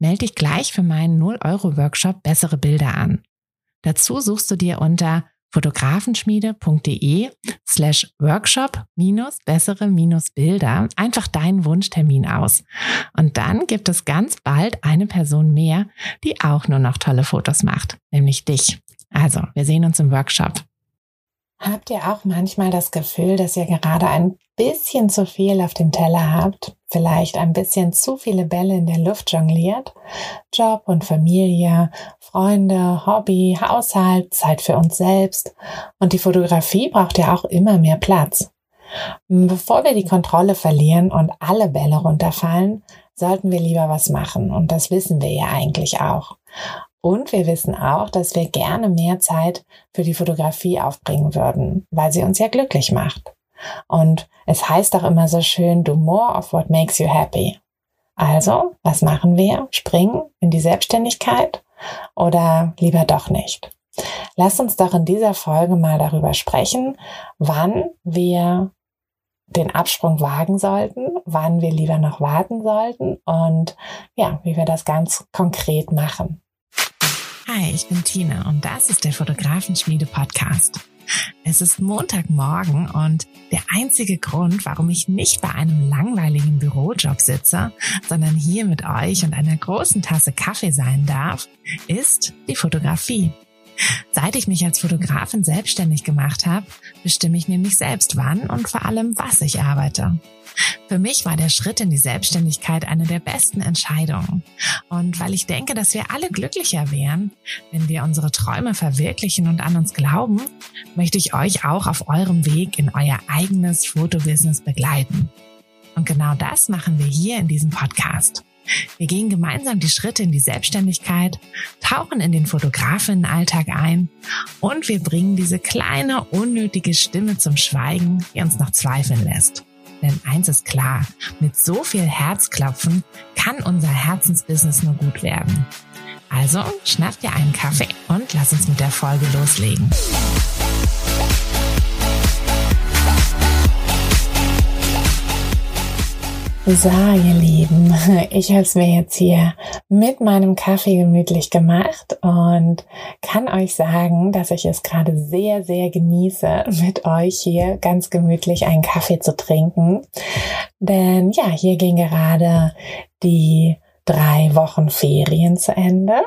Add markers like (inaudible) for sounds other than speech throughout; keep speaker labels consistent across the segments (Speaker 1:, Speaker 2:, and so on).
Speaker 1: Melde dich gleich für meinen 0-Euro-Workshop Bessere Bilder an. Dazu suchst du dir unter fotografenschmiede.de slash workshop minus bessere minus Bilder einfach deinen Wunschtermin aus. Und dann gibt es ganz bald eine Person mehr, die auch nur noch tolle Fotos macht, nämlich dich. Also, wir sehen uns im Workshop.
Speaker 2: Habt ihr auch manchmal das Gefühl, dass ihr gerade ein bisschen zu viel auf dem Teller habt? Vielleicht ein bisschen zu viele Bälle in der Luft jongliert? Job und Familie, Freunde, Hobby, Haushalt, Zeit für uns selbst. Und die Fotografie braucht ja auch immer mehr Platz. Bevor wir die Kontrolle verlieren und alle Bälle runterfallen, sollten wir lieber was machen. Und das wissen wir ja eigentlich auch. Und wir wissen auch, dass wir gerne mehr Zeit für die Fotografie aufbringen würden, weil sie uns ja glücklich macht. Und es heißt auch immer so schön, do more of what makes you happy. Also, was machen wir? Springen in die Selbstständigkeit oder lieber doch nicht? Lass uns doch in dieser Folge mal darüber sprechen, wann wir den Absprung wagen sollten, wann wir lieber noch warten sollten und ja, wie wir das ganz konkret machen.
Speaker 1: Hi, ich bin Tina und das ist der Fotografenschmiede Podcast. Es ist Montagmorgen und der einzige Grund, warum ich nicht bei einem langweiligen Bürojob sitze, sondern hier mit euch und einer großen Tasse Kaffee sein darf, ist die Fotografie. Seit ich mich als Fotografin selbstständig gemacht habe, bestimme ich nämlich selbst wann und vor allem was ich arbeite. Für mich war der Schritt in die Selbstständigkeit eine der besten Entscheidungen. Und weil ich denke, dass wir alle glücklicher wären, wenn wir unsere Träume verwirklichen und an uns glauben, möchte ich euch auch auf eurem Weg in euer eigenes Fotobusiness begleiten. Und genau das machen wir hier in diesem Podcast. Wir gehen gemeinsam die Schritte in die Selbstständigkeit, tauchen in den Fotografinnenalltag ein und wir bringen diese kleine, unnötige Stimme zum Schweigen, die uns noch zweifeln lässt. Denn eins ist klar, mit so viel Herzklopfen kann unser Herzensbusiness nur gut werden. Also schnapp dir einen Kaffee und lass uns mit der Folge loslegen.
Speaker 2: So, ihr Lieben, (laughs) ich habe es mir jetzt hier mit meinem Kaffee gemütlich gemacht und kann euch sagen, dass ich es gerade sehr, sehr genieße, mit euch hier ganz gemütlich einen Kaffee zu trinken. Denn ja, hier gehen gerade die drei Wochen Ferien zu Ende.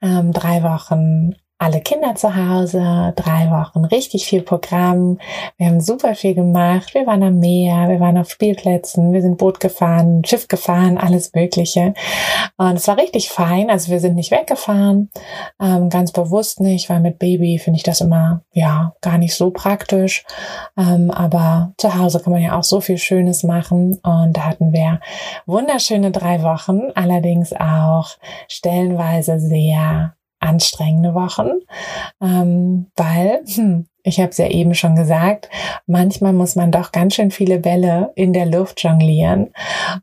Speaker 2: Ähm, drei Wochen alle Kinder zu Hause, drei Wochen, richtig viel Programm. Wir haben super viel gemacht. Wir waren am Meer, wir waren auf Spielplätzen, wir sind Boot gefahren, Schiff gefahren, alles Mögliche. Und es war richtig fein. Also wir sind nicht weggefahren, ähm, ganz bewusst nicht, weil mit Baby finde ich das immer, ja, gar nicht so praktisch. Ähm, aber zu Hause kann man ja auch so viel Schönes machen. Und da hatten wir wunderschöne drei Wochen, allerdings auch stellenweise sehr anstrengende Wochen, ähm, weil, hm, ich habe es ja eben schon gesagt, manchmal muss man doch ganz schön viele Bälle in der Luft jonglieren.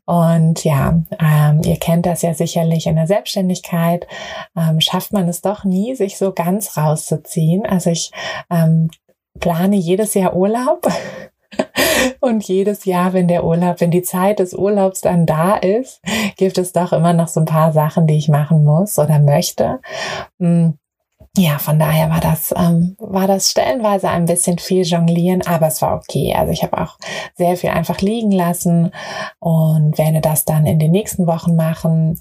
Speaker 2: Und ja, ähm, ihr kennt das ja sicherlich in der Selbstständigkeit, ähm, schafft man es doch nie, sich so ganz rauszuziehen. Also ich ähm, plane jedes Jahr Urlaub (laughs) und jedes Jahr, wenn der Urlaub, wenn die Zeit des Urlaubs dann da ist, gibt es doch immer noch so ein paar Sachen, die ich machen muss oder möchte. Mm, ja, von daher war das, ähm, war das stellenweise ein bisschen viel jonglieren, aber es war okay. Also ich habe auch sehr viel einfach liegen lassen und werde das dann in den nächsten Wochen machen.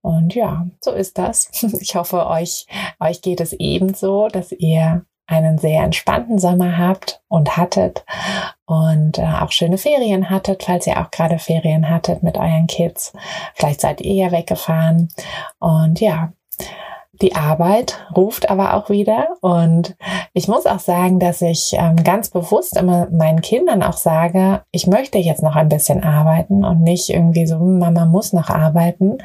Speaker 2: Und ja, so ist das. (laughs) Ich hoffe, euch, euch geht es ebenso, dass ihr einen sehr entspannten Sommer habt und hattet und äh, auch schöne Ferien hattet, falls ihr auch gerade Ferien hattet mit euren Kids. Vielleicht seid ihr ja weggefahren und ja, die Arbeit ruft aber auch wieder. Und ich muss auch sagen, dass ich ähm, ganz bewusst immer meinen Kindern auch sage, ich möchte jetzt noch ein bisschen arbeiten und nicht irgendwie so, hm, Mama muss noch arbeiten,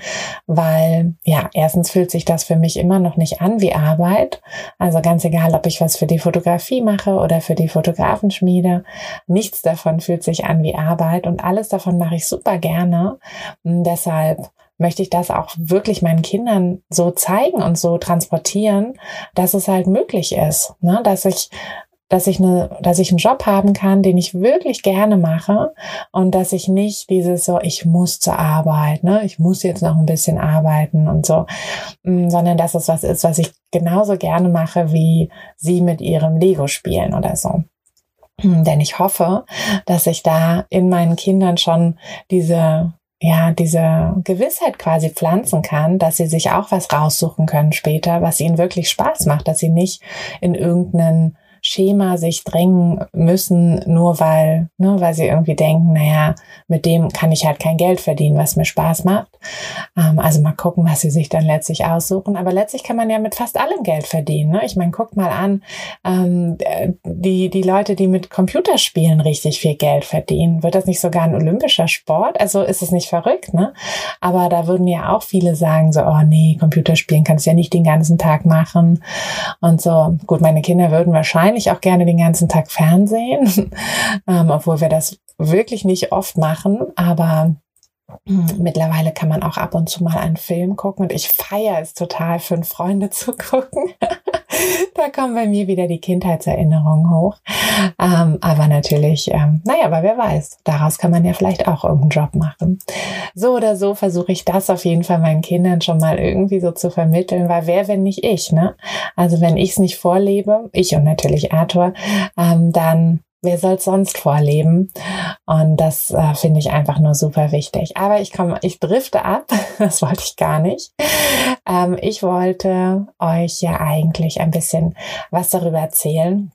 Speaker 2: weil ja, erstens fühlt sich das für mich immer noch nicht an wie Arbeit. Also ganz egal, ob ich was für die Fotografie mache oder für die Fotografenschmiede, nichts davon fühlt sich an wie Arbeit und alles davon mache ich super gerne. Und deshalb möchte ich das auch wirklich meinen Kindern so zeigen und so transportieren, dass es halt möglich ist, ne? dass ich dass ich eine, dass ich einen Job haben kann, den ich wirklich gerne mache und dass ich nicht dieses so, ich muss zur Arbeit, ne, ich muss jetzt noch ein bisschen arbeiten und so, mm, sondern dass es was ist, was ich genauso gerne mache, wie sie mit ihrem Lego spielen oder so. Mm, denn ich hoffe, dass ich da in meinen Kindern schon diese ja, diese Gewissheit quasi pflanzen kann, dass sie sich auch was raussuchen können später, was ihnen wirklich Spaß macht, dass sie nicht in irgendeinen Schema sich drängen müssen, nur weil, ne, weil sie irgendwie denken, naja, mit dem kann ich halt kein Geld verdienen, was mir Spaß macht. Ähm, also mal gucken, was sie sich dann letztlich aussuchen. Aber letztlich kann man ja mit fast allem Geld verdienen. Ne? Ich meine, guckt mal an, ähm, die, die Leute, die mit Computerspielen richtig viel Geld verdienen. Wird das nicht sogar ein olympischer Sport? Also ist es nicht verrückt, ne? Aber da würden ja auch viele sagen, so, oh nee, Computerspielen kannst du ja nicht den ganzen Tag machen. Und so, gut, meine Kinder würden wahrscheinlich wahrscheinlich auch gerne den ganzen Tag Fernsehen, (laughs) ähm, obwohl wir das wirklich nicht oft machen, aber (clears throat) Mittlerweile kann man auch ab und zu mal einen Film gucken und ich feiere es total, fünf Freunde (laughs) zu gucken. da kommen bei mir wieder die Kindheitserinnerungen hoch. Ähm, aber natürlich, ähm, naja, aber wer weiß, daraus kann man ja vielleicht auch irgendeinen Job machen. So oder so versuche ich das auf jeden Fall meinen Kindern schon mal irgendwie so zu vermitteln, weil wer, wenn nicht ich, ne? Also wenn ich es nicht vorlebe, ich und natürlich Arthur, ähm, dann wer soll sonst vorleben? Und das äh, finde ich einfach nur super wichtig. Aber ich komme, ich drifte ab. (laughs) Das wollte ich gar nicht. Ähm, ich wollte euch ja eigentlich ein bisschen was darüber erzählen,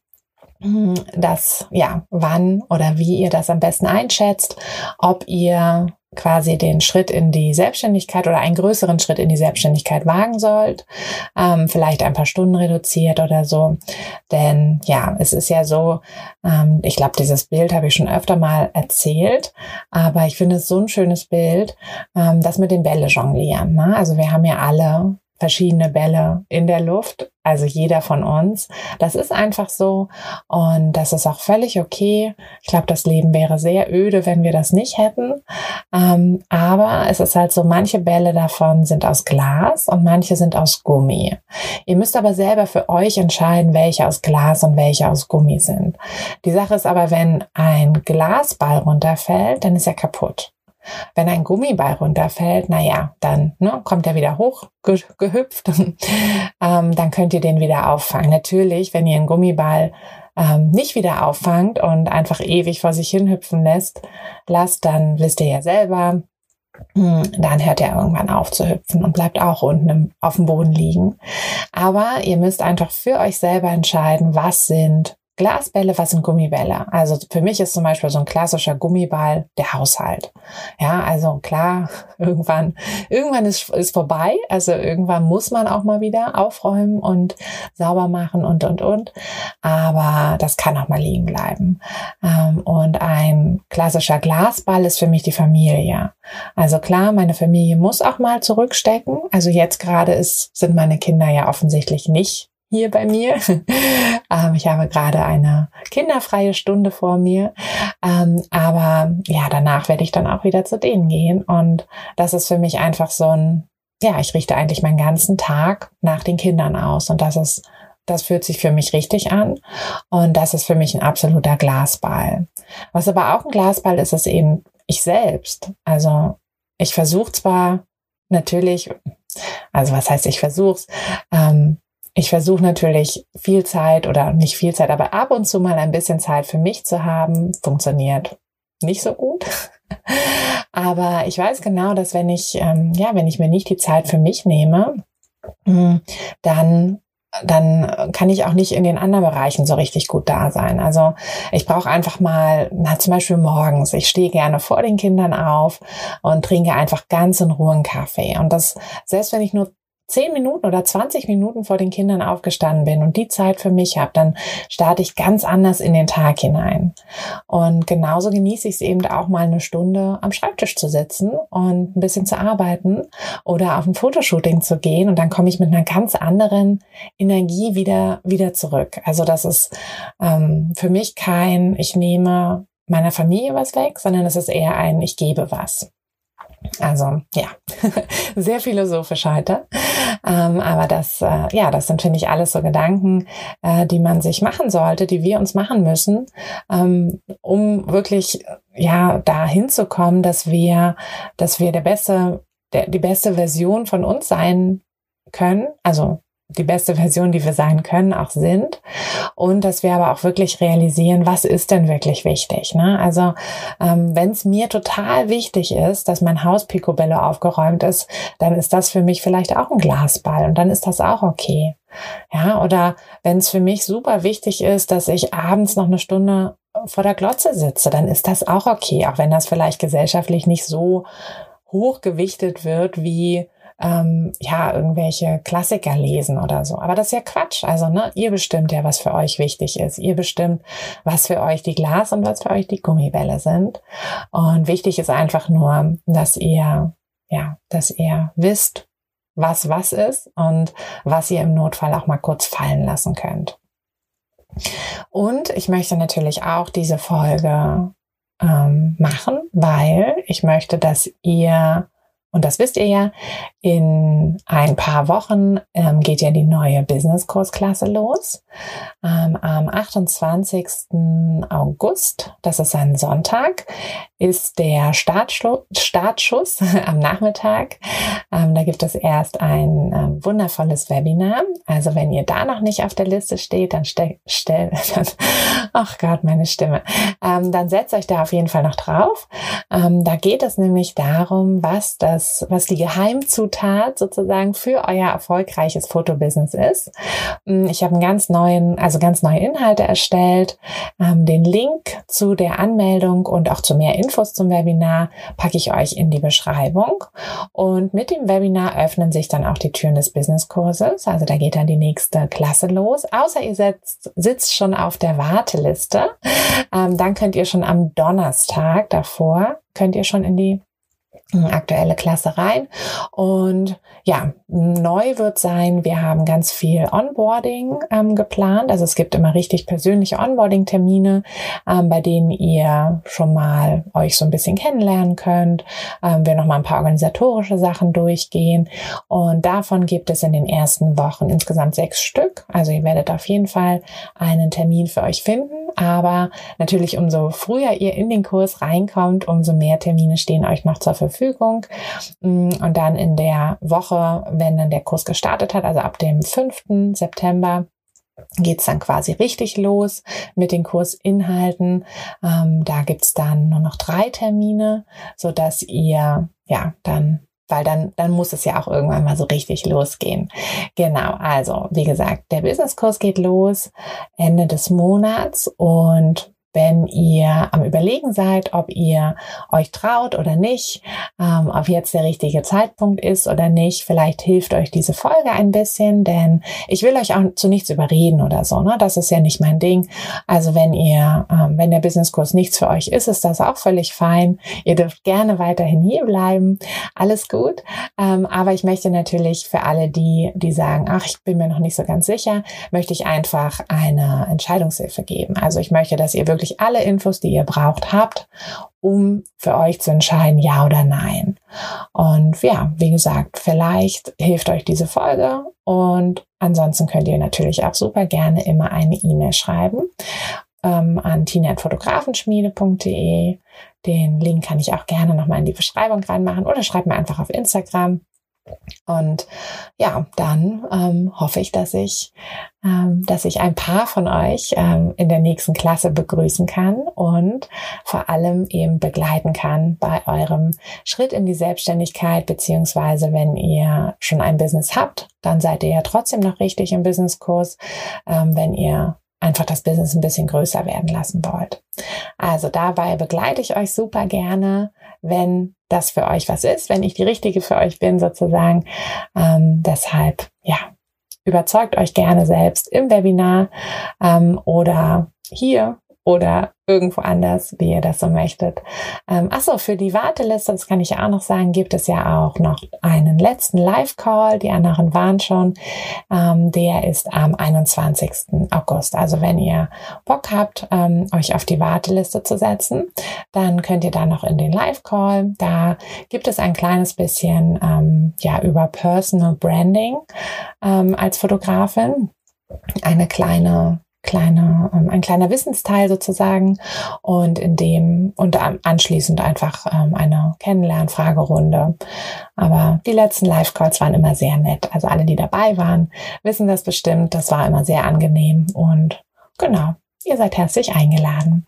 Speaker 2: hm, dass, ja, wann oder wie ihr das am besten einschätzt, ob ihr quasi den Schritt in die Selbstständigkeit oder einen größeren Schritt in die Selbstständigkeit wagen sollt, ähm, vielleicht ein paar Stunden reduziert oder so. Denn ja, es ist ja so, ähm, ich glaube, dieses Bild habe ich schon öfter mal erzählt, aber ich finde es so ein schönes Bild, ähm, das mit den Bälle jonglieren. Ne? Also wir haben ja alle verschiedene Bälle in der Luft, also jeder von uns. Das ist einfach so und das ist auch völlig okay. Ich glaube, das Leben wäre sehr öde, wenn wir das nicht hätten. Ähm, aber es ist halt so, manche Bälle davon sind aus Glas und manche sind aus Gummi. Ihr müsst aber selber für euch entscheiden, welche aus Glas und welche aus Gummi sind. Die Sache ist aber, wenn ein Glasball runterfällt, dann ist er kaputt. Wenn ein Gummiball runterfällt, naja, dann ne, kommt er wieder hoch ge gehüpft. (laughs) ähm, dann könnt ihr den wieder auffangen. Natürlich, wenn ihr einen Gummiball ähm, nicht wieder auffangt und einfach ewig vor sich hin hüpfen lässt, lasst, dann wisst ihr ja selber, hm, dann hört er irgendwann auf zu hüpfen und bleibt auch unten auf dem Boden liegen. Aber ihr müsst einfach für euch selber entscheiden, was sind Glasbälle, was sind Gummibälle? Also für mich ist zum Beispiel so ein klassischer Gummiball der Haushalt. Ja, also klar, (laughs) irgendwann, irgendwann ist, ist vorbei. Also irgendwann muss man auch mal wieder aufräumen und sauber machen und, und, und. Aber das kann auch mal liegen bleiben. Ähm, und ein klassischer Glasball ist für mich die Familie. Also klar, meine Familie muss auch mal zurückstecken. Also jetzt gerade ist, sind meine Kinder ja offensichtlich nicht hier bei mir. (laughs) ähm, ich habe gerade eine kinderfreie Stunde vor mir. Ähm, aber ja, danach werde ich dann auch wieder zu denen gehen. Und das ist für mich einfach so ein, ja, ich richte eigentlich meinen ganzen Tag nach den Kindern aus. Und das ist, das fühlt sich für mich richtig an. Und das ist für mich ein absoluter Glasball. Was aber auch ein Glasball ist, ist eben ich selbst. Also ich versuche zwar natürlich, also was heißt ich versuch's, ähm, ich versuche natürlich viel Zeit oder nicht viel Zeit, aber ab und zu mal ein bisschen Zeit für mich zu haben. Funktioniert nicht so gut. (laughs) aber ich weiß genau, dass wenn ich, ähm, ja, wenn ich mir nicht die Zeit für mich nehme, hm, dann dann kann ich auch nicht in den anderen Bereichen so richtig gut da sein. Also ich brauche einfach mal, na zum Beispiel morgens, ich stehe gerne vor den Kindern auf und trinke einfach ganz in Ruhe einen Kaffee. Und das, selbst wenn ich nur zehn Minuten oder 20 Minuten vor den Kindern aufgestanden bin und die Zeit für mich habe, dann starte ich ganz anders in den Tag hinein. Und genauso genieße ich es eben auch mal eine Stunde am Schreibtisch zu sitzen und ein bisschen zu arbeiten oder auf ein Fotoshooting zu gehen und dann komme ich mit einer ganz anderen Energie wieder, wieder zurück. Also das ist ähm, für mich kein, ich nehme meiner Familie was weg, sondern es ist eher ein, ich gebe was. Also ja, (laughs) sehr philosophisch heute. Ähm, aber das, äh, ja, das sind, finde ich, alles so Gedanken, äh, die man sich machen sollte, die wir uns machen müssen, ähm, um wirklich ja da hinzukommen, dass wir, dass wir der beste, der, die beste Version von uns sein können. Also die beste Version, die wir sein können, auch sind. Und dass wir aber auch wirklich realisieren, was ist denn wirklich wichtig. Ne? Also ähm, wenn es mir total wichtig ist, dass mein Haus Picobello aufgeräumt ist, dann ist das für mich vielleicht auch ein Glasball und dann ist das auch okay. Ja, oder wenn es für mich super wichtig ist, dass ich abends noch eine Stunde vor der Glotze sitze, dann ist das auch okay, auch wenn das vielleicht gesellschaftlich nicht so hochgewichtet wird wie ähm, ja, irgendwelche Klassiker lesen oder so. Aber das ist ja Quatsch. Also, ne, ihr bestimmt ja, was für euch wichtig ist. Ihr bestimmt, was für euch die Glas und was für euch die Gummibälle sind. Und wichtig ist einfach nur, dass ihr, ja, dass ihr wisst, was was ist und was ihr im Notfall auch mal kurz fallen lassen könnt. Und ich möchte natürlich auch diese Folge ähm, machen, weil ich möchte, dass ihr und das wisst ihr ja, in ein paar Wochen ähm, geht ja die neue Business-Kursklasse los. Ähm, am 28. August, das ist ein Sonntag, ist der Startschlu Startschuss (laughs) am Nachmittag. Ähm, da gibt es erst ein ähm, wundervolles Webinar. Also wenn ihr da noch nicht auf der Liste steht, dann stellt, stell, (laughs) ach Gott, meine Stimme, ähm, dann setzt euch da auf jeden Fall noch drauf. Ähm, da geht es nämlich darum, was das was, was die Geheimzutat sozusagen für euer erfolgreiches Fotobusiness ist. Mm, ich habe einen ganz neuen, also ganz neue Inhalte erstellt. Ähm, den Link zu der Anmeldung und auch zu mehr Infos zum Webinar packe ich euch in die Beschreibung. Und mit dem Webinar öffnen sich dann auch die Türen des Businesskurses. Also da geht dann die nächste Klasse los. Außer ihr setzt, sitzt schon auf der Warteliste. Ähm, dann könnt ihr schon am Donnerstag davor könnt ihr schon in die aktuelle Klasse rein. Und ja, neu wird sein, wir haben ganz viel Onboarding ähm, geplant. Also es gibt immer richtig persönliche Onboarding-Termine, ähm, bei denen ihr schon mal euch so ein bisschen kennenlernen könnt. Ähm, wir nochmal ein paar organisatorische Sachen durchgehen. Und davon gibt es in den ersten Wochen insgesamt sechs Stück. Also ihr werdet auf jeden Fall einen Termin für euch finden. Aber natürlich, umso früher ihr in den Kurs reinkommt, umso mehr Termine stehen euch noch zur Verfügung. Mm, und dann in der Woche, wenn dann der Kurs gestartet hat, also ab dem 5. September, geht's dann quasi richtig los mit den Kursinhalten. Ähm, da gibt's dann nur noch drei Termine, so dass ihr ja dann weil dann, dann muss es ja auch irgendwann mal so richtig losgehen. Genau, also wie gesagt, der Businesskurs geht los Ende des Monats und wenn ihr am Überlegen seid, ob ihr euch traut oder nicht, ähm, ob jetzt der richtige Zeitpunkt ist oder nicht. Vielleicht hilft euch diese Folge ein bisschen, denn ich will euch auch zu nichts überreden oder so. Ne? Das ist ja nicht mein Ding. Also wenn ihr, ähm, wenn der Businesskurs nichts für euch ist, ist das auch völlig fein. Ihr dürft gerne weiterhin hier bleiben. Alles gut. Ähm, aber ich möchte natürlich für alle die, die sagen, ach, ich bin mir noch nicht so ganz sicher, möchte ich einfach eine Entscheidungshilfe geben. Also ich möchte, dass ihr wirklich wirklich alle Infos, die ihr braucht, habt, um für euch zu entscheiden, ja oder nein. Und ja, wie gesagt, vielleicht hilft euch diese Folge und ansonsten könnt ihr natürlich auch super gerne immer eine E-Mail schreiben ähm, an tina.fotografenschmiede.de. Den Link kann ich auch gerne nochmal in die Beschreibung reinmachen oder schreibt mir einfach auf Instagram. Und ja, dann ähm, hoffe ich, dass ich, ähm, dass ich ein paar von euch ähm, in der nächsten Klasse begrüßen kann und vor allem eben begleiten kann bei eurem Schritt in die Selbstständigkeit, beziehungsweise wenn ihr schon ein Business habt, dann seid ihr ja trotzdem noch richtig im Businesskurs. Ähm, wenn ihr einfach das Business ein bisschen größer werden lassen wollt. Also dabei begleite ich euch super gerne, wenn das für euch was ist, wenn ich die richtige für euch bin sozusagen. Ähm, deshalb, ja, überzeugt euch gerne selbst im Webinar ähm, oder hier oder irgendwo anders, wie ihr das so möchtet. Ähm, achso, für die Warteliste, das kann ich auch noch sagen, gibt es ja auch noch einen letzten Live-Call. Die anderen waren schon. Ähm, der ist am 21. August. Also wenn ihr Bock habt, ähm, euch auf die Warteliste zu setzen, dann könnt ihr da noch in den Live-Call. Da gibt es ein kleines bisschen ähm, ja über Personal Branding ähm, als Fotografin. Eine kleine kleine, ähm, ein kleiner Wissensteil sozusagen und in dem und anschließend einfach ähm, eine Kennenlern-Fragerunde. Aber die letzten Live-Calls waren immer sehr nett. Also alle, die dabei waren, wissen das bestimmt. Das war immer sehr angenehm und genau, ihr seid herzlich eingeladen.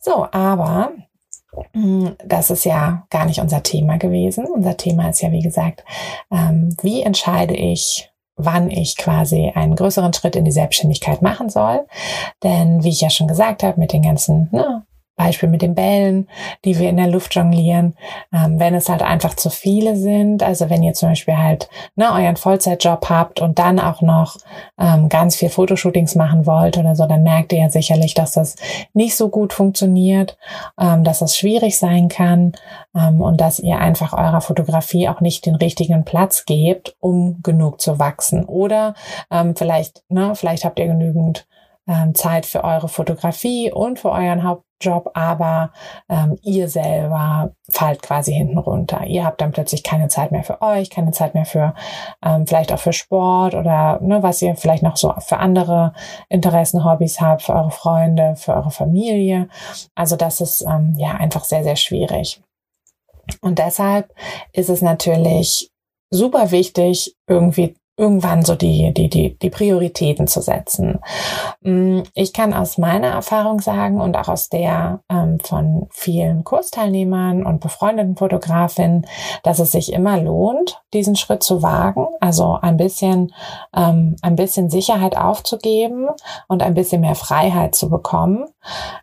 Speaker 2: So, aber hm, das ist ja gar nicht unser Thema gewesen. Unser Thema ist ja, wie gesagt, ähm, wie entscheide ich, wann ich quasi einen größeren Schritt in die Selbstständigkeit machen soll. Denn wie ich ja schon gesagt habe, mit den ganzen ne, Beispiel mit den Bällen, die wir in der Luft jonglieren, ähm, wenn es halt einfach zu viele sind. Also wenn ihr zum Beispiel halt ne, euren Vollzeitjob habt und dann auch noch ähm, ganz viel Fotoshootings machen wollt oder so, dann merkt ihr ja sicherlich, dass das nicht so gut funktioniert, ähm, dass das schwierig sein kann ähm, und dass ihr einfach eurer Fotografie auch nicht den richtigen Platz gebt, um genug zu wachsen. Oder ähm, vielleicht, ne, vielleicht habt ihr genügend ähm, Zeit für eure Fotografie und für euren Hauptjob, aber ähm, ihr selber fallt quasi hinten runter. Ihr habt dann plötzlich keine Zeit mehr für euch, keine Zeit mehr für ähm, vielleicht auch für Sport oder ne, was ihr vielleicht noch so für andere Interessen, Hobbys habt, für eure Freunde, für eure Familie. Also das ist ähm, ja einfach sehr, sehr schwierig. Und deshalb ist es natürlich super wichtig, irgendwie irgendwann so die, die, die, die Prioritäten zu setzen. Mm, ich kann aus meiner Erfahrung sagen und auch aus der ähm, von vielen Kursteilnehmern und befreundeten Fotografinnen, dass es sich immer lohnt, diesen Schritt zu wagen, also ein bisschen, ähm, ein bisschen Sicherheit aufzugeben und ein bisschen mehr Freiheit zu bekommen.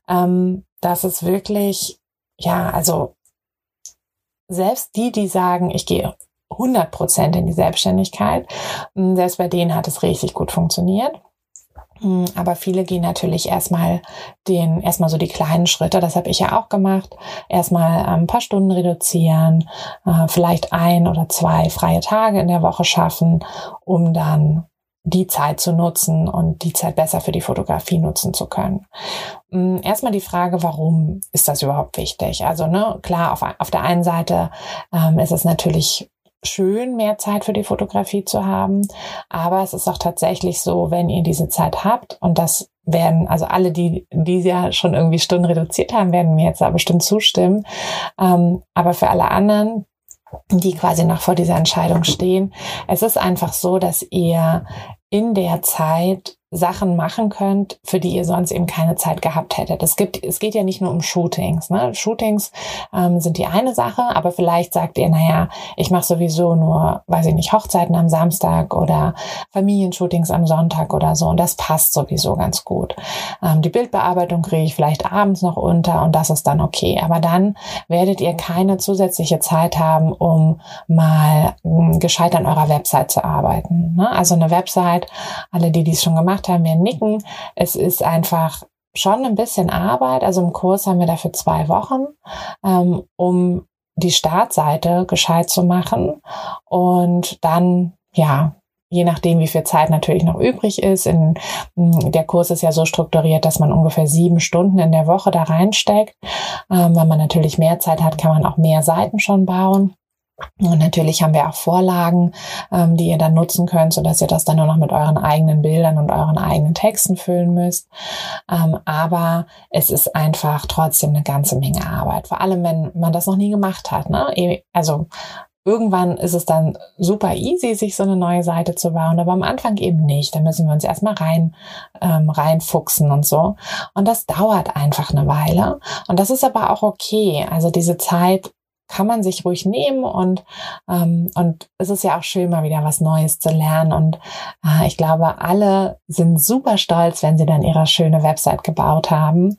Speaker 2: Ähm, dass es wirklich, ja, also selbst die, die sagen, ich gehe 100 Prozent in die Selbstständigkeit. Mm, selbst bei denen hat es richtig gut funktioniert. Mm, aber viele gehen natürlich erstmal den, erstmal so die kleinen Schritte. Das habe ich ja auch gemacht. Erstmal ein paar Stunden reduzieren, äh, vielleicht ein oder zwei freie Tage in der Woche schaffen, um dann die Zeit zu nutzen und die Zeit besser für die Fotografie nutzen zu können. Mm, erstmal die Frage, warum ist das überhaupt wichtig? Also, ne, klar, auf, auf der einen Seite ähm, ist es natürlich schön, mehr Zeit für die Fotografie zu haben. Aber es ist auch tatsächlich so, wenn ihr diese Zeit habt und das werden, also alle, die die ja schon irgendwie Stunden reduziert haben, werden mir jetzt da bestimmt zustimmen. Ähm, aber für alle anderen, die quasi noch vor dieser Entscheidung stehen, es ist einfach so, dass ihr in der Zeit Sachen machen könnt, für die ihr sonst eben keine Zeit gehabt hättet. Es gibt, es geht ja nicht nur um Shootings. Ne? Shootings ähm, sind die eine Sache, aber vielleicht sagt ihr, naja, ich mache sowieso nur, weiß ich nicht, Hochzeiten am Samstag oder Familienshootings am Sonntag oder so und das passt sowieso ganz gut. Ähm, die Bildbearbeitung kriege ich vielleicht abends noch unter und das ist dann okay. Aber dann werdet ihr keine zusätzliche Zeit haben, um mal mh, gescheit an eurer Website zu arbeiten. Ne? Also eine Website, alle, die dies schon gemacht haben, werden nicken. Es ist einfach schon ein bisschen Arbeit. Also im Kurs haben wir dafür zwei Wochen, ähm, um die Startseite gescheit zu machen und dann, ja, je nachdem, wie viel Zeit natürlich noch übrig ist. In, der Kurs ist ja so strukturiert, dass man ungefähr sieben Stunden in der Woche da reinsteckt. Ähm, wenn man natürlich mehr Zeit hat, kann man auch mehr Seiten schon bauen. Und natürlich haben wir auch Vorlagen, ähm, die ihr dann nutzen könnt, so dass ihr das dann nur noch mit euren eigenen Bildern und euren eigenen Texten füllen müsst. Ähm, aber es ist einfach trotzdem eine ganze Menge Arbeit. Vor allem, wenn man das noch nie gemacht hat. Ne? Also Irgendwann ist es dann super easy, sich so eine neue Seite zu bauen, aber am Anfang eben nicht. Da müssen wir uns erstmal rein, ähm, reinfuchsen und so. Und das dauert einfach eine Weile. Und das ist aber auch okay. Also diese Zeit kann man sich ruhig nehmen und, ähm, und es ist ja auch schön, mal wieder was Neues zu lernen. Und äh, ich glaube, alle sind super stolz, wenn sie dann ihre schöne Website gebaut haben.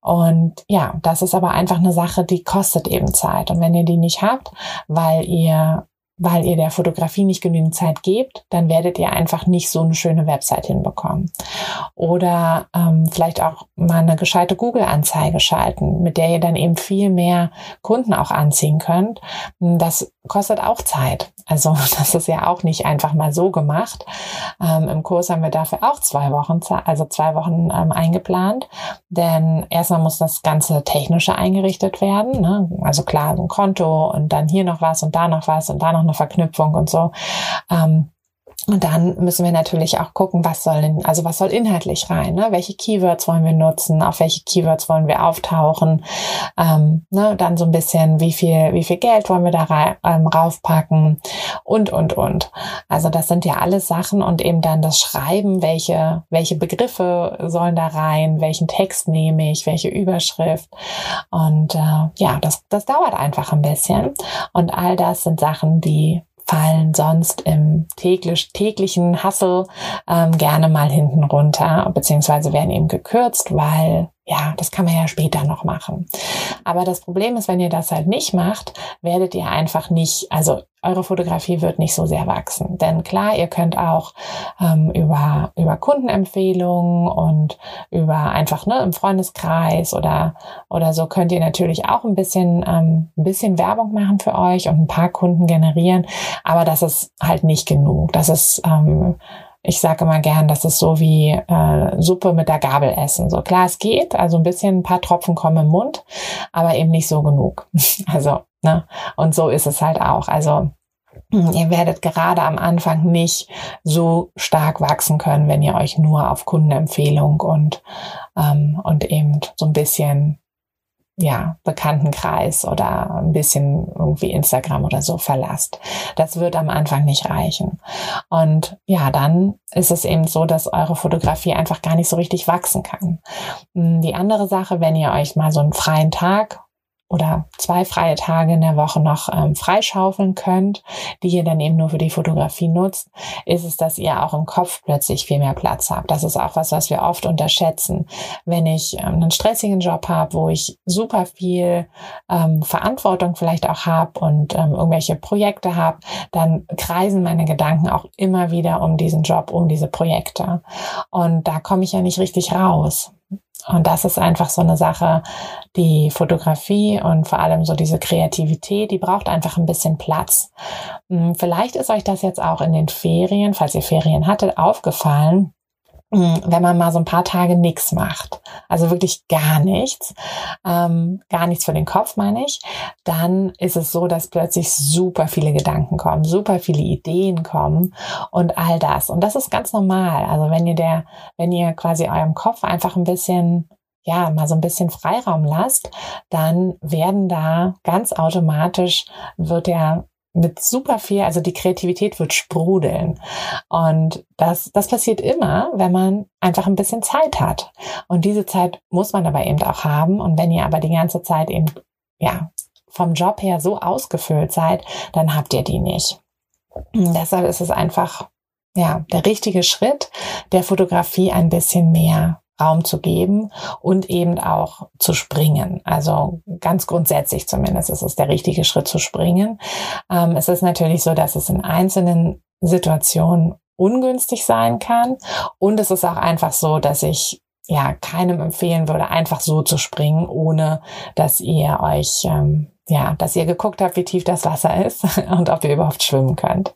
Speaker 2: Und ja, das ist aber einfach eine Sache, die kostet eben Zeit. Und wenn ihr die nicht habt, weil ihr weil ihr der Fotografie nicht genügend Zeit gebt, dann werdet ihr einfach nicht so eine schöne Website hinbekommen. Oder ähm, vielleicht auch mal eine gescheite Google-Anzeige schalten, mit der ihr dann eben viel mehr Kunden auch anziehen könnt. Das kostet auch Zeit. Also (laughs) das ist ja auch nicht einfach mal so gemacht. Ähm, Im Kurs haben wir dafür auch zwei Wochen, also zwei Wochen ähm, eingeplant. Denn erstmal muss das ganze Technische eingerichtet werden. Ne? Also klar, ein Konto und dann hier noch was und da noch was und da noch eine Verknüpfung und so. Ähm, und dann müssen wir natürlich auch gucken, was soll denn, also was soll inhaltlich rein, ne? Welche Keywords wollen wir nutzen? Auf welche Keywords wollen wir auftauchen? Ähm, ne? Dann so ein bisschen, wie viel, wie viel Geld wollen wir da ähm, raufpacken? Und, und, und. Also das sind ja alles Sachen und eben dann das Schreiben, welche, welche Begriffe sollen da rein? Welchen Text nehme ich? Welche Überschrift? Und äh, ja, das, das dauert einfach ein bisschen. Und all das sind Sachen, die fallen sonst im täglich, täglichen Hassel ähm, gerne mal hinten runter, beziehungsweise werden eben gekürzt, weil ja, das kann man ja später noch machen. Aber das Problem ist, wenn ihr das halt nicht macht, werdet ihr einfach nicht, also eure Fotografie wird nicht so sehr wachsen. Denn klar, ihr könnt auch ähm, über, über Kundenempfehlungen und über einfach ne, im Freundeskreis oder, oder so könnt ihr natürlich auch ein bisschen, ähm, ein bisschen Werbung machen für euch und ein paar Kunden generieren. Aber das ist halt nicht genug. Das ist, ähm, ich sage immer gern, das ist so wie äh, Suppe mit der Gabel essen. So klar, es geht, also ein bisschen, ein paar Tropfen kommen im Mund, aber eben nicht so genug. (laughs) also, ne? Und so ist es halt auch. Also Ihr werdet gerade am Anfang nicht so stark wachsen können, wenn ihr euch nur auf Kundenempfehlung und, ähm, und eben so ein bisschen ja, Bekanntenkreis oder ein bisschen irgendwie Instagram oder so verlasst. Das wird am Anfang nicht reichen. Und ja, dann ist es eben so, dass eure Fotografie einfach gar nicht so richtig wachsen kann. Die andere Sache, wenn ihr euch mal so einen freien Tag oder zwei freie Tage in der Woche noch ähm, freischaufeln könnt, die ihr dann eben nur für die Fotografie nutzt, ist es, dass ihr auch im Kopf plötzlich viel mehr Platz habt. Das ist auch was, was wir oft unterschätzen. Wenn ich ähm, einen stressigen Job habe, wo ich super viel ähm, Verantwortung vielleicht auch habe und ähm, irgendwelche Projekte habe, dann kreisen meine Gedanken auch immer wieder um diesen Job, um diese Projekte. Und da komme ich ja nicht richtig raus. Und das ist einfach so eine Sache, die Fotografie und vor allem so diese Kreativität, die braucht einfach ein bisschen Platz. Hm, vielleicht ist euch das jetzt auch in den Ferien, falls ihr Ferien hattet, aufgefallen, hm, wenn man mal so ein paar Tage nichts macht, also wirklich gar nichts, ähm, gar nichts für den Kopf meine ich, dann ist es so, dass plötzlich super viele Gedanken kommen, super viele Ideen kommen und all das. Und das ist ganz normal. Also wenn ihr der, wenn ihr quasi eurem Kopf einfach ein bisschen ja, mal so ein bisschen Freiraum lasst, dann werden da ganz automatisch wird der mit super viel, also die Kreativität wird sprudeln. Und das, das passiert immer, wenn man einfach ein bisschen Zeit hat. Und diese Zeit muss man aber eben auch haben. Und wenn ihr aber die ganze Zeit eben, ja, vom Job her so ausgefüllt seid, dann habt ihr die nicht. Und deshalb ist es einfach, ja, der richtige Schritt, der Fotografie ein bisschen mehr Raum zu geben und eben auch zu springen. Also ganz grundsätzlich zumindest ist es der richtige Schritt zu springen. Ähm, es ist natürlich so, dass es in einzelnen Situationen ungünstig sein kann. Und es ist auch einfach so, dass ich ja keinem empfehlen würde, einfach so zu springen, ohne dass ihr euch ähm, ja, dass ihr geguckt habt, wie tief das Wasser ist (laughs) und ob ihr überhaupt schwimmen könnt.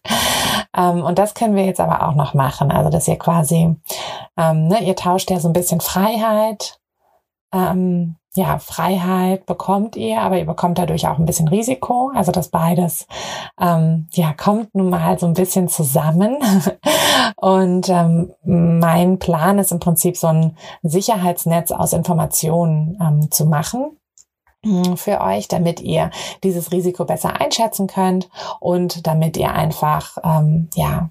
Speaker 2: Ähm, und das können wir jetzt aber auch noch machen. Also, dass ihr quasi, ähm, ne, ihr tauscht ja so ein bisschen Freiheit. Ähm, ja, Freiheit bekommt ihr, aber ihr bekommt dadurch auch ein bisschen Risiko. Also das beides, ähm, ja, kommt nun mal so ein bisschen zusammen. (laughs) Und ähm, mein Plan ist im Prinzip so ein Sicherheitsnetz aus Informationen ähm, zu machen für euch, damit ihr dieses Risiko besser einschätzen könnt und damit ihr einfach, ähm, ja,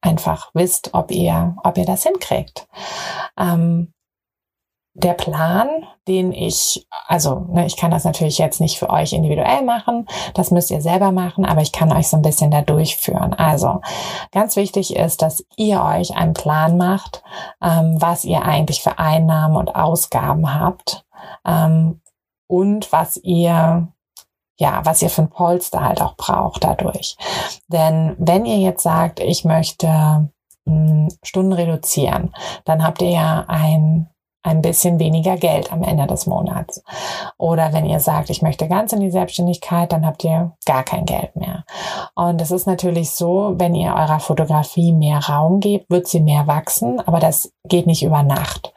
Speaker 2: einfach wisst, ob ihr, ob ihr das hinkriegt. Ähm, der Plan, den ich, also ne, ich kann das natürlich jetzt nicht für euch individuell machen, das müsst ihr selber machen, aber ich kann euch so ein bisschen da durchführen. Also ganz wichtig ist, dass ihr euch einen Plan macht, ähm, was ihr eigentlich für Einnahmen und Ausgaben habt ähm, und was ihr ja, was ihr für ein Polster halt auch braucht dadurch. Denn wenn ihr jetzt sagt, ich möchte hm, Stunden reduzieren, dann habt ihr ja ein ein bisschen weniger Geld am Ende des Monats. Oder wenn ihr sagt, ich möchte ganz in die Selbstständigkeit, dann habt ihr gar kein Geld mehr. Und es ist natürlich so, wenn ihr eurer Fotografie mehr Raum gebt, wird sie mehr wachsen, aber das geht nicht über Nacht.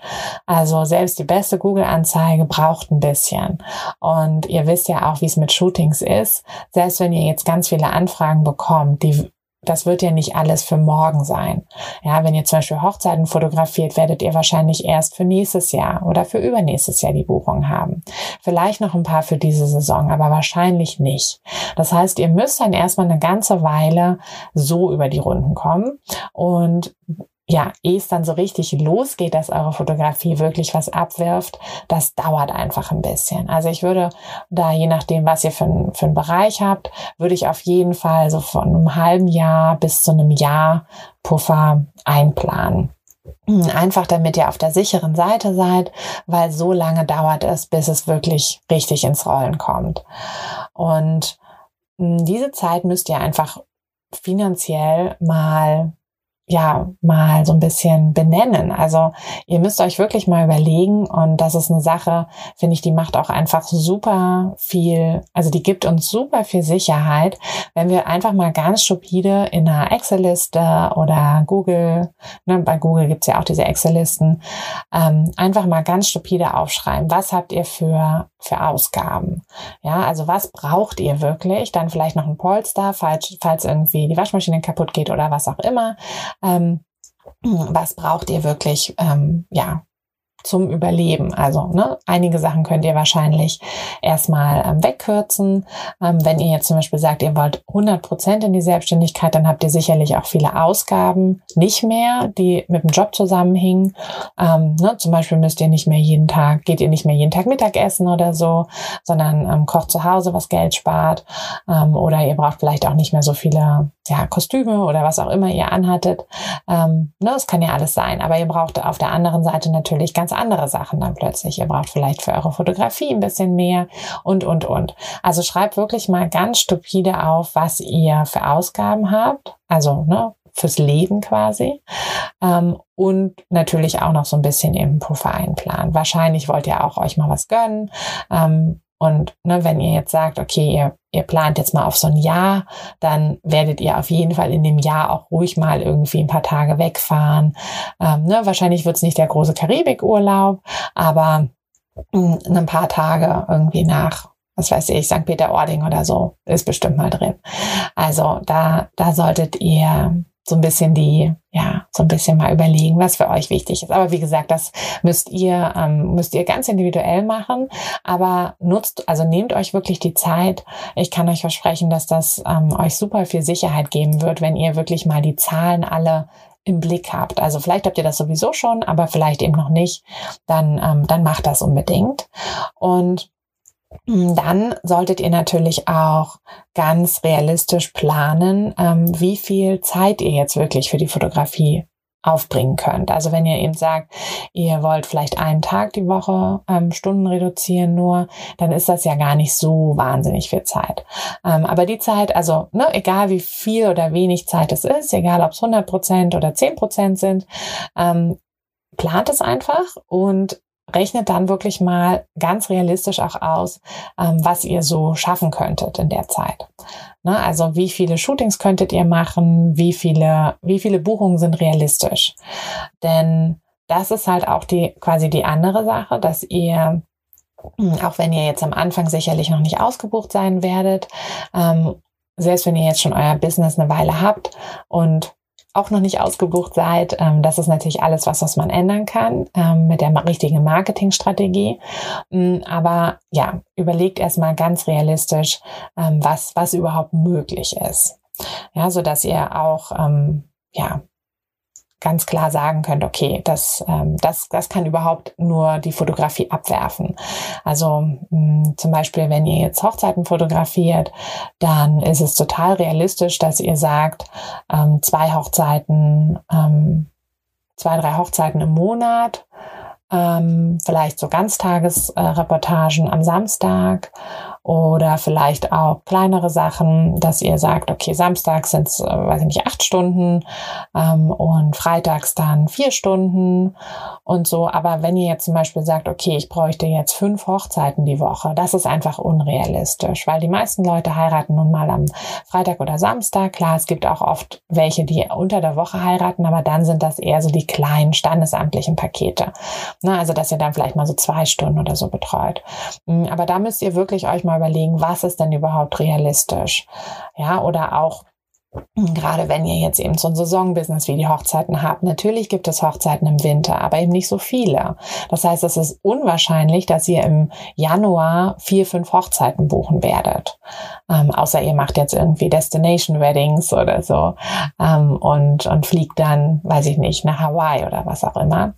Speaker 2: Also selbst die beste Google-Anzeige braucht ein bisschen. Und ihr wisst ja auch, wie es mit Shootings ist. Selbst wenn ihr jetzt ganz viele Anfragen bekommt, die das wird ja nicht alles für morgen sein. Ja, wenn ihr zum Beispiel Hochzeiten fotografiert, werdet ihr wahrscheinlich erst für nächstes Jahr oder für übernächstes Jahr die Buchung haben. Vielleicht noch ein paar für diese Saison, aber wahrscheinlich nicht. Das heißt, ihr müsst dann erstmal eine ganze Weile so über die Runden kommen und ja, ehe es dann so richtig losgeht, dass eure Fotografie wirklich was abwirft, das dauert einfach ein bisschen. Also ich würde da, je nachdem, was ihr für, für einen Bereich habt, würde ich auf jeden Fall so von einem halben Jahr bis zu einem Jahr Puffer einplanen. Einfach damit ihr auf der sicheren Seite seid, weil so lange dauert es, bis es wirklich richtig ins Rollen kommt. Und hm, diese Zeit müsst ihr einfach finanziell mal ja, mal so ein bisschen benennen. Also ihr müsst euch wirklich mal überlegen und das ist eine Sache, finde ich, die macht auch einfach super viel, also die gibt uns super viel Sicherheit, wenn wir einfach mal ganz stupide in einer Excel-Liste oder Google, ne, bei Google gibt's ja auch diese Excel-Listen, ähm, einfach mal ganz stupide aufschreiben, was habt ihr für, für Ausgaben? Ja, also was braucht ihr wirklich? Dann vielleicht noch ein Polster, falls, falls irgendwie die Waschmaschine kaputt geht oder was auch immer ähm, was braucht ihr wirklich, ähm, ja, zum Überleben. Also ne, einige Sachen könnt ihr wahrscheinlich erstmal ähm, wegkürzen. Ähm, wenn ihr jetzt zum Beispiel sagt, ihr wollt 100 Prozent in die Selbstständigkeit, dann habt ihr sicherlich auch viele Ausgaben nicht mehr, die mit dem Job zusammenhängen. Ähm, ne, zum Beispiel müsst ihr nicht mehr jeden Tag, geht ihr nicht mehr jeden Tag Mittagessen oder so, sondern ähm, kocht zu Hause, was Geld spart. Ähm, oder ihr braucht vielleicht auch nicht mehr so viele ja, Kostüme oder was auch immer ihr anhattet. Ähm, ne, das kann ja alles sein. Aber ihr braucht auf der anderen Seite natürlich ganz andere Sachen dann plötzlich. Ihr braucht vielleicht für eure Fotografie ein bisschen mehr und, und, und. Also schreibt wirklich mal ganz stupide auf, was ihr für Ausgaben habt. Also, ne, fürs Leben quasi. Ähm, und natürlich auch noch so ein bisschen im Puffer einplanen. Wahrscheinlich wollt ihr auch euch mal was gönnen. Ähm, und ne, wenn ihr jetzt sagt, okay, ihr, ihr plant jetzt mal auf so ein Jahr, dann werdet ihr auf jeden Fall in dem Jahr auch ruhig mal irgendwie ein paar Tage wegfahren. Ähm, ne, wahrscheinlich wird es nicht der große Karibikurlaub, aber mh, hm, ein paar Tage irgendwie nach was weiß ich, St. Peter-Ording oder so, ist bestimmt mal drin. Also da, da solltet ihr so ein bisschen die, ja, so ein bisschen mal überlegen, was für euch wichtig ist. Aber wie gesagt, das müsst ihr, ähm, müsst ihr ganz individuell machen. Aber nutzt, also nehmt euch wirklich die Zeit. Ich kann euch versprechen, dass das ähm, euch super viel Sicherheit geben wird, wenn ihr wirklich mal die Zahlen alle im Blick habt. Also vielleicht habt ihr das sowieso schon, aber vielleicht eben noch nicht. Dann, ähm, dann macht das unbedingt. Und dann solltet ihr natürlich auch ganz realistisch planen, ähm, wie viel Zeit ihr jetzt wirklich für die Fotografie aufbringen könnt. Also wenn ihr eben sagt, ihr wollt vielleicht einen Tag die Woche ähm, Stunden reduzieren nur, dann ist das ja gar nicht so wahnsinnig viel Zeit. Ähm, aber die Zeit, also ne, egal wie viel oder wenig Zeit es ist, egal ob es 100 Prozent oder 10 Prozent sind, ähm, plant es einfach und rechnet dann wirklich mal ganz realistisch auch aus, ähm, was ihr so schaffen könntet in der Zeit. Ne, also wie viele Shootings könntet ihr machen, wie viele, wie viele Buchungen sind realistisch. Denn das ist halt auch die quasi die andere Sache, dass ihr hm, auch wenn ihr jetzt am Anfang sicherlich noch nicht ausgebucht sein werdet, ähm, selbst wenn ihr jetzt schon euer Business eine Weile habt und auch noch nicht ausgebucht seid, ähm, das ist natürlich alles was, was man ändern kann ähm, mit der richtigen Marketingstrategie. Mm, aber ja, überlegt erstmal ganz realistisch, ähm, was, was überhaupt möglich ist. Ja, so dass ihr auch, ja, ganz klar sagen könnt, okay, das, ähm, das, das kann überhaupt nur die Fotografie abwerfen. Also mh, hm, zum Beispiel, wenn ihr jetzt Hochzeiten fotografiert, dann ist es total realistisch, dass ihr sagt, ähm, zwei Hochzeiten, ähm, zwei, drei Hochzeiten im Monat, ähm, vielleicht so Ganztagesreportagen am Samstag oder vielleicht auch kleinere Sachen, dass ihr sagt, okay, samstags sind es, äh, weiß ich nicht, acht Stunden ähm, und freitags dann vier Stunden und so. Aber wenn ihr jetzt zum Beispiel sagt, okay, ich bräuchte jetzt fünf Hochzeiten die Woche, das ist einfach unrealistisch, weil die meisten Leute heiraten nun mal am Freitag oder Samstag. Klar, es gibt auch oft welche, die unter der Woche heiraten, aber dann sind das eher so die kleinen standesamtlichen Pakete. Na, also, dass ihr dann vielleicht mal so zwei Stunden oder so betreut. Hm, aber da müsst ihr wirklich euch mal mal überlegen, was ist denn überhaupt realistisch? Ja, oder auch Gerade wenn ihr jetzt eben so ein Saisonbusiness wie die Hochzeiten habt. Natürlich gibt es Hochzeiten im Winter, aber eben nicht so viele. Das heißt, es ist unwahrscheinlich, dass ihr im Januar vier, fünf Hochzeiten buchen werdet. Ähm, außer ihr macht jetzt irgendwie Destination Weddings oder so ähm, und, und fliegt dann, weiß ich nicht, nach Hawaii oder was auch immer.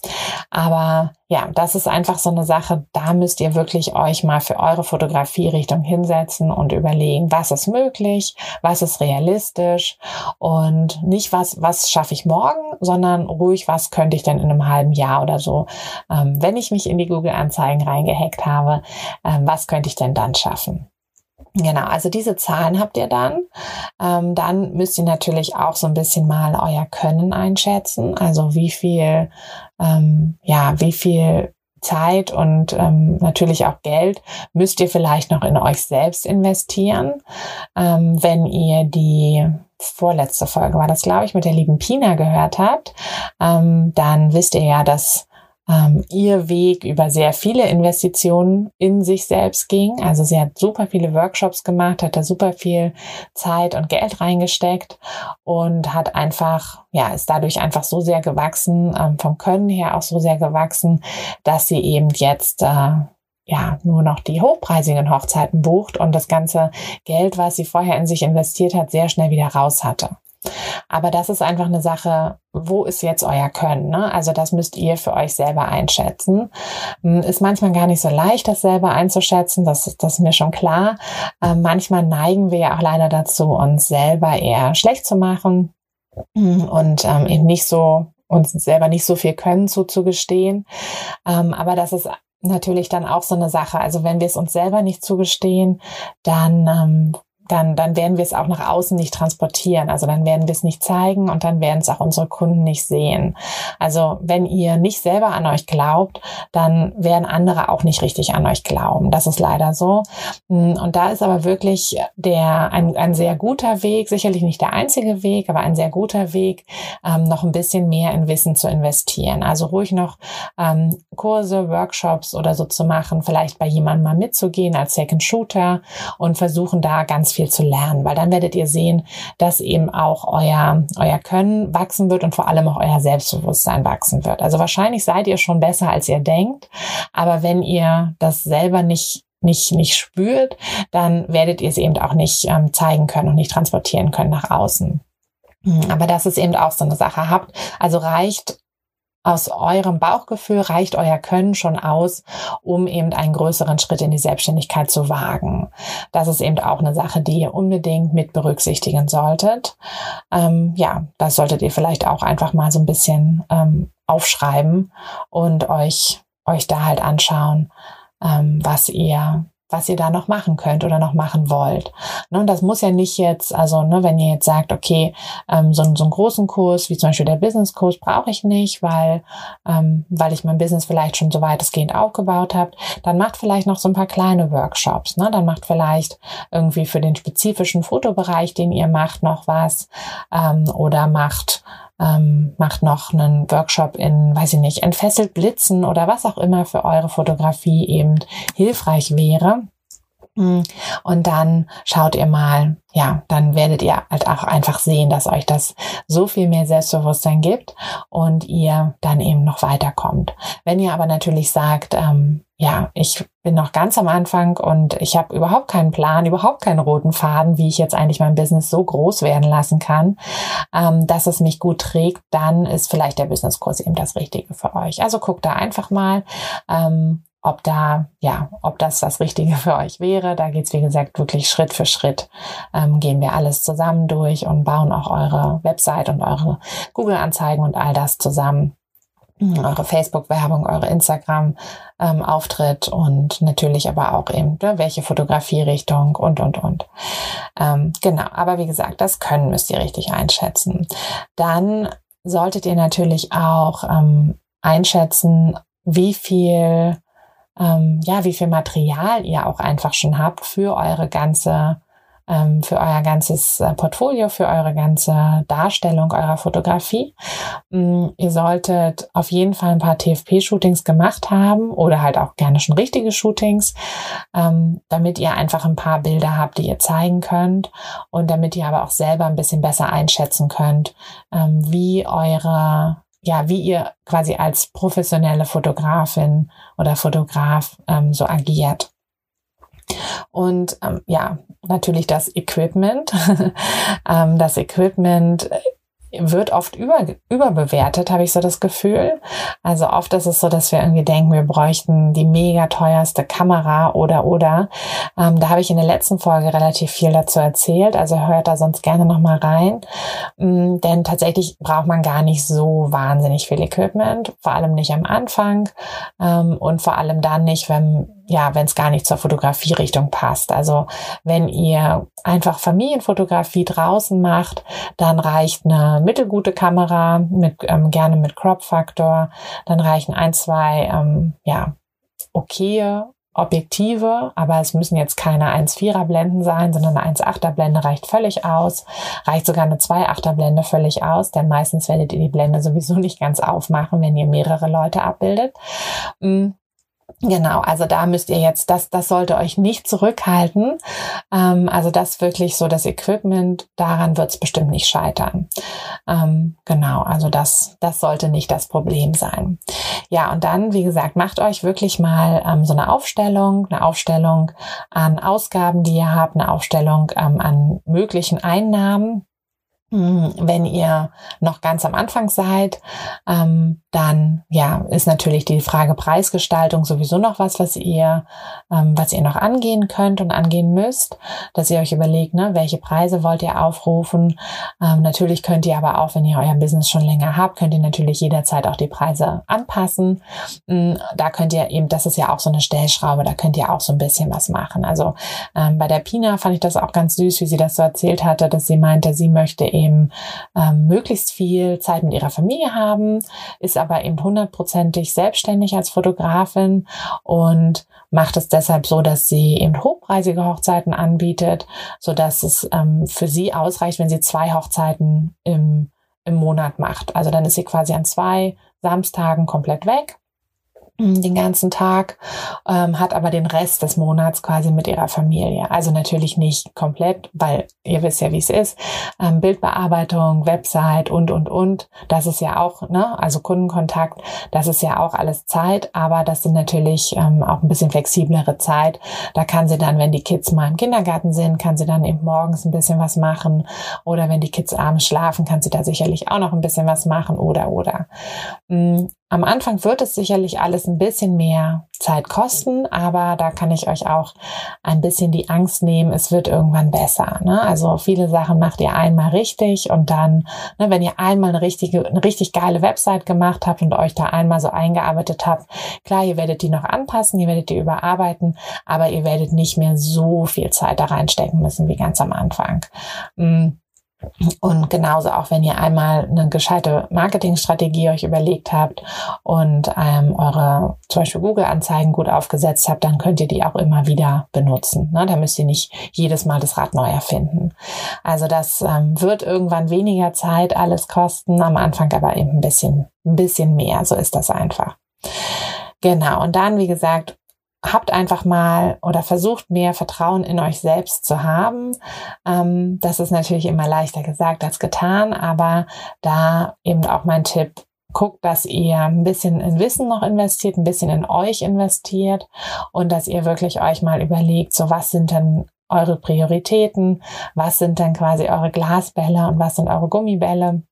Speaker 2: Aber ja, das ist einfach so eine Sache, da müsst ihr wirklich euch mal für eure Fotografie-Richtung hinsetzen und überlegen, was ist möglich, was ist realistisch und nicht was, was schaffe ich morgen, sondern ruhig, was könnte ich denn in einem halben Jahr oder so, ähm, wenn ich mich in die Google-Anzeigen reingehackt habe, ähm, was könnte ich denn dann schaffen? Genau, also diese Zahlen habt ihr dann. Ähm, dann müsst ihr natürlich auch so ein bisschen mal euer Können einschätzen. Also wie viel, ähm, ja, wie viel Zeit und ähm, natürlich auch Geld müsst ihr vielleicht noch in euch selbst investieren. Ähm, wenn ihr die vorletzte Folge war das, glaube ich, mit der lieben Pina gehört habt, ähm, dann wisst ihr ja, dass ähm, ihr Weg über sehr viele Investitionen in sich selbst ging. Also sie hat super viele Workshops gemacht, hat da super viel Zeit und Geld reingesteckt und hat einfach, ja, ist dadurch einfach so sehr gewachsen, ähm, vom Können her auch so sehr gewachsen, dass sie eben jetzt äh, ja, nur noch die hochpreisigen Hochzeiten bucht und das ganze Geld, was sie vorher in sich investiert hat, sehr schnell wieder raus hatte. Aber das ist einfach eine Sache, wo ist jetzt euer Können? Ne? Also das müsst ihr für euch selber einschätzen. Hm, ist manchmal gar nicht so leicht, das selber einzuschätzen, das, das ist mir schon klar. Ähm, manchmal neigen wir ja auch leider dazu, uns selber eher schlecht zu machen hm, und ähm, eben nicht so uns selber nicht so viel Können zuzugestehen. Ähm, aber das ist natürlich dann auch so eine Sache. Also wenn wir es uns selber nicht zugestehen, dann ähm, dann, dann werden wir es auch nach außen nicht transportieren. Also dann werden wir es nicht zeigen und dann werden es auch unsere Kunden nicht sehen. Also wenn ihr nicht selber an euch glaubt, dann werden andere auch nicht richtig an euch glauben. Das ist leider so. Und da ist aber wirklich der, ein, ein sehr guter Weg, sicherlich nicht der einzige Weg, aber ein sehr guter Weg, ähm, noch ein bisschen mehr in Wissen zu investieren. Also ruhig noch ähm, Kurse, Workshops oder so zu machen, vielleicht bei jemandem mal mitzugehen als Second Shooter und versuchen da ganz viel zu lernen, weil dann werdet ihr sehen, dass eben auch euer, euer Können wachsen wird und vor allem auch euer Selbstbewusstsein wachsen wird. Also wahrscheinlich seid ihr schon besser, als ihr denkt, aber wenn ihr das selber nicht nicht, nicht spürt, dann werdet ihr es eben auch nicht ähm, zeigen können und nicht transportieren können nach außen. Hm, aber das ist eben auch so eine Sache. Habt, also reicht aus eurem Bauchgefühl reicht euer Können schon aus, um eben einen größeren Schritt in die Selbstständigkeit zu wagen. Das ist eben auch eine Sache, die ihr unbedingt mit berücksichtigen solltet. Ähm, ja, das solltet ihr vielleicht auch einfach mal so ein bisschen ähm, aufschreiben und euch, euch da halt anschauen, ähm, was ihr was ihr da noch machen könnt oder noch machen wollt. Ne, und das muss ja nicht jetzt, also ne, wenn ihr jetzt sagt, okay, ähm, so, so einen großen Kurs wie zum Beispiel der Business-Kurs brauche ich nicht, weil, ähm, weil ich mein Business vielleicht schon so weitestgehend aufgebaut habe, dann macht vielleicht noch so ein paar kleine Workshops. Ne? Dann macht vielleicht irgendwie für den spezifischen Fotobereich, den ihr macht, noch was ähm, oder macht ähm, macht noch einen Workshop in, weiß ich nicht, entfesselt Blitzen oder was auch immer für eure Fotografie eben hilfreich wäre. Mm, und dann schaut ihr mal, ja, dann werdet ihr halt auch einfach sehen, dass euch das so viel mehr Selbstbewusstsein gibt und ihr dann eben noch weiterkommt. Wenn ihr aber natürlich sagt, ähm, ja, ich bin noch ganz am Anfang und ich habe überhaupt keinen Plan, überhaupt keinen roten Faden, wie ich jetzt eigentlich mein Business so groß werden lassen kann, ähm, dass es mich gut trägt, dann ist vielleicht der Businesskurs eben das Richtige für euch. Also guckt da einfach mal. Ähm, ob da, ja, ob das das Richtige für euch wäre. Da geht's wie gesagt, wirklich Schritt für Schritt. Ähm, gehen wir alles zusammen durch und bauen auch eure Website und eure Google-Anzeigen und all das zusammen. Eure Facebook-Werbung, eure Instagram-Auftritt ähm, und natürlich aber auch eben, ne, welche Fotografierichtung und, und, und. Ähm, genau, aber wie gesagt, das können müsst ihr richtig einschätzen. Dann solltet ihr natürlich auch ähm, einschätzen, wie viel ähm, ja, wie viel Material ihr auch einfach schon habt für eure ganze ähm, für euer ganzes äh, Portfolio, für eure ganze Darstellung eurer Fotografie. Ähm, ihr solltet auf jeden Fall ein paar TFP-Shootings gemacht haben oder halt auch gerne schon richtige Shootings, ähm, damit ihr einfach ein paar Bilder habt, die ihr zeigen könnt und damit ihr aber auch selber ein bisschen besser einschätzen könnt, ähm, wie eure ja, wie ihr quasi als professionelle Fotografin oder Fotograf ähm, so agiert. Und ähm, ja, natürlich das Equipment. (laughs) ähm, das Equipment wird oft über, überbewertet, habe ich so das Gefühl. Also oft ist es so, dass wir irgendwie denken, wir bräuchten die mega teuerste Kamera oder oder. Ähm, da habe ich in der letzten Folge relativ viel dazu erzählt. Also hört da sonst gerne nochmal rein. Ähm, denn tatsächlich braucht man gar nicht so wahnsinnig viel Equipment, vor allem nicht am Anfang ähm, und vor allem dann nicht, wenn ja, wenn es gar nicht zur Fotografierichtung passt. Also wenn ihr einfach Familienfotografie draußen macht, dann reicht eine mittelgute Kamera mit ähm, gerne mit Crop Faktor. Dann reichen ein, zwei ähm, ja okay Objektive, aber es müssen jetzt keine 1,4er Blenden sein, sondern eine 1,8er Blende reicht völlig aus. Reicht sogar eine 2,8er Blende völlig aus, denn meistens werdet ihr die Blende sowieso nicht ganz aufmachen, wenn ihr mehrere Leute abbildet. Mm. Genau, also da müsst ihr jetzt, das, das sollte euch nicht zurückhalten. Ähm, also das wirklich so das Equipment, daran wird es bestimmt nicht scheitern. Ähm, genau, also das, das sollte nicht das Problem sein. Ja, und dann, wie gesagt, macht euch wirklich mal ähm, so eine Aufstellung, eine Aufstellung an Ausgaben, die ihr habt, eine Aufstellung ähm, an möglichen Einnahmen hm, wenn ihr noch ganz am Anfang seid, ähm, dann ja ist natürlich die Frage Preisgestaltung sowieso noch was, was ihr, ähm, was ihr noch angehen könnt und angehen müsst, dass ihr euch überlegt, ne, welche Preise wollt ihr aufrufen. Ähm, natürlich könnt ihr aber auch, wenn ihr euer Business schon länger habt, könnt ihr natürlich jederzeit auch die Preise anpassen. Ähm, da könnt ihr eben, das ist ja auch so eine Stellschraube, da könnt ihr auch so ein bisschen was machen. Also ähm, bei der Pina fand ich das auch ganz süß, wie sie das so erzählt hatte, dass sie meinte, sie möchte eben ähm, möglichst viel Zeit mit ihrer Familie haben, ist aber eben hundertprozentig selbstständig als Fotografin und macht es deshalb so, dass sie eben hochpreisige Hochzeiten anbietet, so dass es ähm, für sie ausreicht, wenn sie zwei Hochzeiten im, im Monat macht. Also dann ist sie quasi an zwei Samstagen komplett weg den ganzen Tag, ähm, hat aber den Rest des Monats quasi mit ihrer Familie. Also natürlich nicht komplett, weil ihr wisst ja, wie es ist. Ähm, Bildbearbeitung, Website und, und, und. Das ist ja auch, ne, also Kundenkontakt, das ist ja auch alles Zeit, aber das sind natürlich ähm, auch ein bisschen flexiblere Zeit. Da kann sie dann, wenn die Kids mal im Kindergarten sind, kann sie dann eben morgens ein bisschen was machen. Oder wenn die Kids abends schlafen, kann sie da sicherlich auch noch ein bisschen was machen oder, oder. Am Anfang wird es sicherlich alles ein bisschen mehr Zeit kosten, aber da kann ich euch auch ein bisschen die Angst nehmen, es wird irgendwann besser. Ne? Also viele Sachen macht ihr einmal richtig und dann, ne, wenn ihr einmal eine richtige, eine richtig geile Website gemacht habt und euch da einmal so eingearbeitet habt, klar, ihr werdet die noch anpassen, ihr werdet die überarbeiten, aber ihr werdet nicht mehr so viel Zeit da reinstecken müssen wie ganz am Anfang. Mm. Und genauso auch, wenn ihr einmal eine gescheite Marketingstrategie euch überlegt habt und ähm, eure zum Beispiel Google-Anzeigen gut aufgesetzt habt, dann könnt ihr die auch immer wieder benutzen. Ne? Da müsst ihr nicht jedes Mal das Rad neu erfinden. Also das ähm, wird irgendwann weniger Zeit alles kosten, am Anfang aber eben ein bisschen, ein bisschen mehr. So ist das einfach. Genau. Und dann, wie gesagt, habt einfach mal oder versucht mehr Vertrauen in euch selbst zu haben. Ähm, das ist natürlich immer leichter gesagt als getan, aber da eben auch mein Tipp, guckt, dass ihr ein bisschen in Wissen noch investiert, ein bisschen in euch investiert und dass ihr wirklich euch mal überlegt, so was sind denn eure Prioritäten, was sind denn quasi eure Glasbälle und was sind eure Gummibälle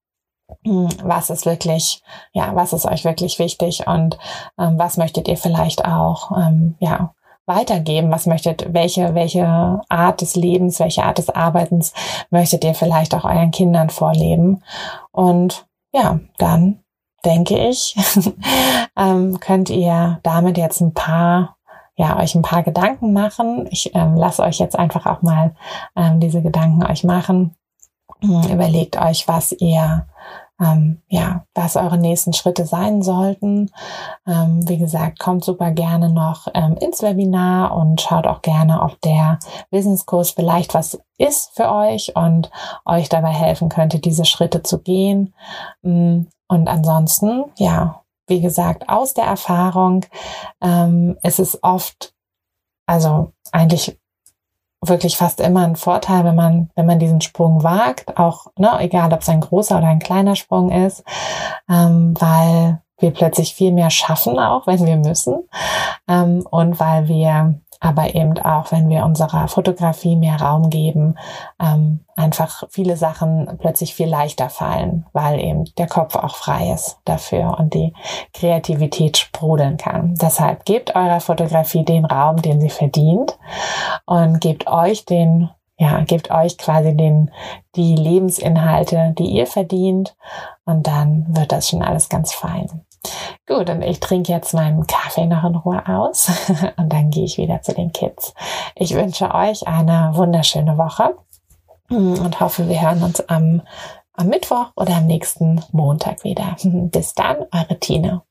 Speaker 2: was ist wirklich, ja, was ist euch wirklich wichtig und ähm, was möchtet ihr vielleicht auch, ähm, ja, weitergeben? Was möchtet, welche, welche Art des Lebens, welche Art des Arbeitens möchtet ihr vielleicht auch euren Kindern vorleben? Und ja, dann denke ich, (laughs) ähm, könnt ihr damit jetzt ein paar ja, euch ein paar Gedanken machen. Ich ähm, lasse euch jetzt einfach auch mal ähm, diese Gedanken euch machen. Hm, überlegt euch, was ihr ähm, ja, was eure nächsten Schritte sein sollten. Ähm, wie gesagt, kommt super gerne noch ähm, ins Webinar und schaut auch gerne, ob der Businesskurs vielleicht was ist für euch und euch dabei helfen könnte, diese Schritte zu gehen. Mm, und ansonsten, ja, wie gesagt, aus der Erfahrung ähm, ist es oft, also eigentlich wirklich fast immer ein Vorteil, wenn man, wenn man diesen Sprung wagt, auch, ne, egal ob es ein großer oder ein kleiner Sprung ist, ähm, weil wir plötzlich viel mehr schaffen, auch wenn wir müssen, ähm, und weil wir aber eben auch, wenn wir unserer Fotografie mehr Raum geben, ähm, einfach viele Sachen plötzlich viel leichter fallen, weil eben der Kopf auch frei ist dafür und die Kreativität sprudeln kann. Deshalb gebt eurer Fotografie den Raum, den sie verdient und gebt euch den ja, gebt euch quasi den, die Lebensinhalte, die ihr verdient und dann wird das schon alles ganz fein. Gut, und ich trinke jetzt meinen Kaffee noch in Ruhe aus (laughs) und dann gehe ich wieder zu den Kids. Ich wünsche euch eine wunderschöne Woche und hoffe, wir hören uns am, am Mittwoch oder am nächsten Montag wieder. (laughs) Bis dann, eure Tina.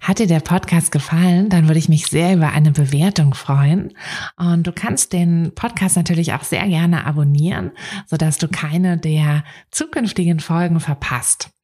Speaker 1: Hat dir der Podcast gefallen, dann würde ich mich sehr über eine Bewertung freuen. Und du kannst den Podcast natürlich auch sehr gerne abonnieren, sodass du keine der zukünftigen Folgen verpasst.